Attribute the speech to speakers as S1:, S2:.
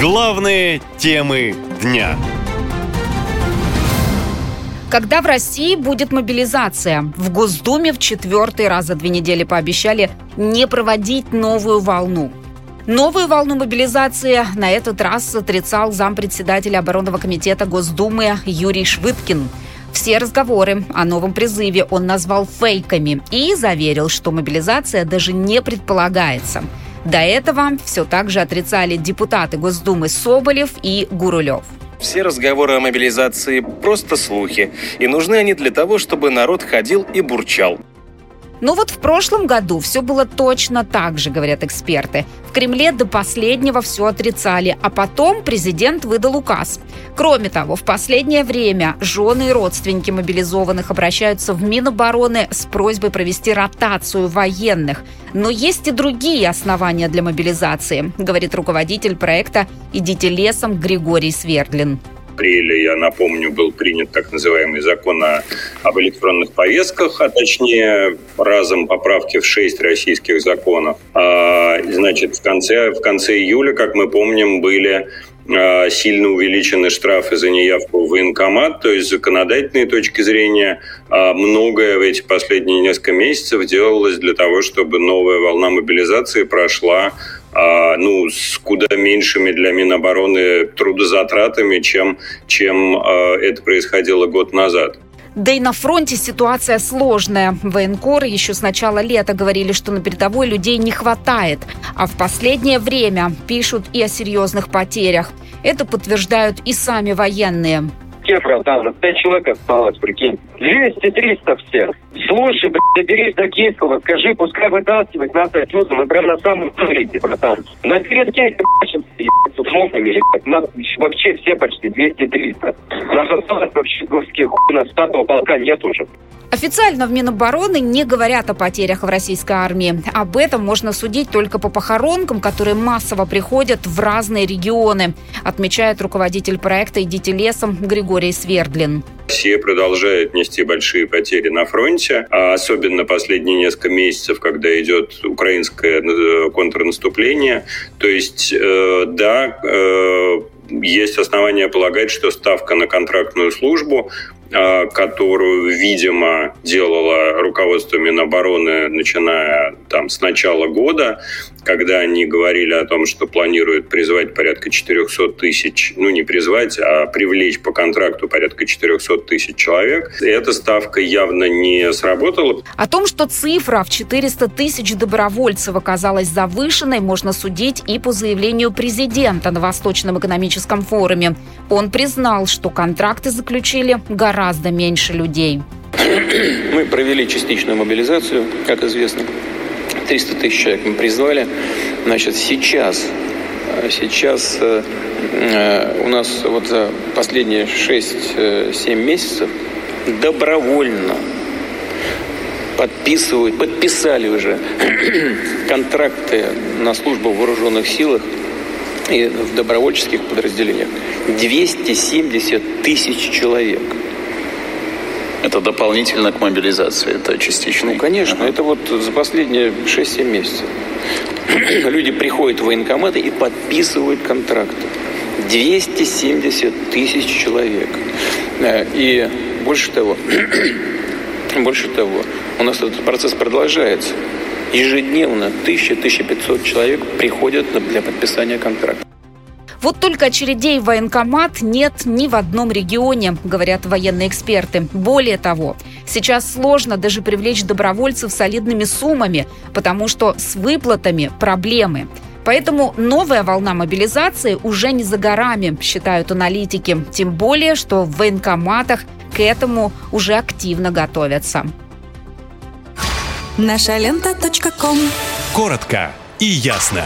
S1: Главные темы дня.
S2: Когда в России будет мобилизация? В Госдуме в четвертый раз за две недели пообещали не проводить новую волну. Новую волну мобилизации на этот раз отрицал зампредседателя оборонного комитета Госдумы Юрий Швыдкин. Все разговоры о новом призыве он назвал фейками и заверил, что мобилизация даже не предполагается. До этого все так же отрицали депутаты Госдумы Соболев и Гурулев.
S3: Все разговоры о мобилизации – просто слухи, и нужны они для того, чтобы народ ходил и бурчал.
S2: Но вот в прошлом году все было точно так же, говорят эксперты. В Кремле до последнего все отрицали, а потом президент выдал указ. Кроме того, в последнее время жены и родственники мобилизованных обращаются в Минобороны с просьбой провести ротацию военных. Но есть и другие основания для мобилизации, говорит руководитель проекта «Идите лесом» Григорий Свердлин
S4: апреле, я напомню, был принят так называемый закон о, об электронных повестках, а точнее разом поправки в шесть российских законов. А, значит, в конце, в конце июля, как мы помним, были сильно увеличены штрафы за неявку в военкомат, то есть с законодательной точки зрения а, многое в эти последние несколько месяцев делалось для того, чтобы новая волна мобилизации прошла а, ну, с куда меньшими для Минобороны трудозатратами, чем, чем это происходило год назад.
S2: Да и на фронте ситуация сложная. Военкоры еще с начала лета говорили, что на передовой людей не хватает. А в последнее время пишут и о серьезных потерях. Это подтверждают и сами военные.
S5: Те, братан, пять человек осталось, прикинь. 200-300 все. Слушай, блядь, доберись до Киевского, скажи, пускай вытаскивать нас отсюда, мы прям на самом вылете, братан. На ебачимся, ебать, с мокрыми, Нас вообще все почти 200-300. Нас осталось вообще горских хуй, нас статного полка нет уже.
S2: Официально в Минобороны не говорят о потерях в российской армии. Об этом можно судить только по похоронкам, которые массово приходят в разные регионы, отмечает руководитель проекта «Идите лесом» Григорий Свердлин.
S4: Россия продолжает нести большие потери на фронте, а особенно последние несколько месяцев, когда идет украинское э, контрнаступление. То есть, э, да, э, есть основания полагать, что ставка на контрактную службу которую, видимо, делало руководство Минобороны, начиная там с начала года, когда они говорили о том, что планируют призвать порядка 400 тысяч, ну не призвать, а привлечь по контракту порядка 400 тысяч человек. Эта ставка явно не сработала.
S2: О том, что цифра в 400 тысяч добровольцев оказалась завышенной, можно судить и по заявлению президента на Восточном экономическом форуме. Он признал, что контракты заключили гораздо меньше людей.
S6: Мы провели частичную мобилизацию, как известно. 300 тысяч человек мы призвали. Значит, сейчас, сейчас э, э, у нас вот за последние 6-7 месяцев добровольно подписывают, подписали уже контракты на службу в вооруженных силах и в добровольческих подразделениях 270 тысяч человек.
S7: Это дополнительно к мобилизации, это частично?
S6: Ну, конечно, ага. это вот за последние 6-7 месяцев. Люди приходят в военкоматы и подписывают контракты. 270 тысяч человек. Э, и больше того, больше того, у нас этот процесс продолжается. Ежедневно 1000-1500 человек приходят для подписания контракта.
S2: Вот только очередей в военкомат нет ни в одном регионе, говорят военные эксперты. Более того, сейчас сложно даже привлечь добровольцев солидными суммами, потому что с выплатами проблемы. Поэтому новая волна мобилизации уже не за горами, считают аналитики. Тем более, что в военкоматах к этому уже активно готовятся.
S1: Наша лента. Коротко и ясно.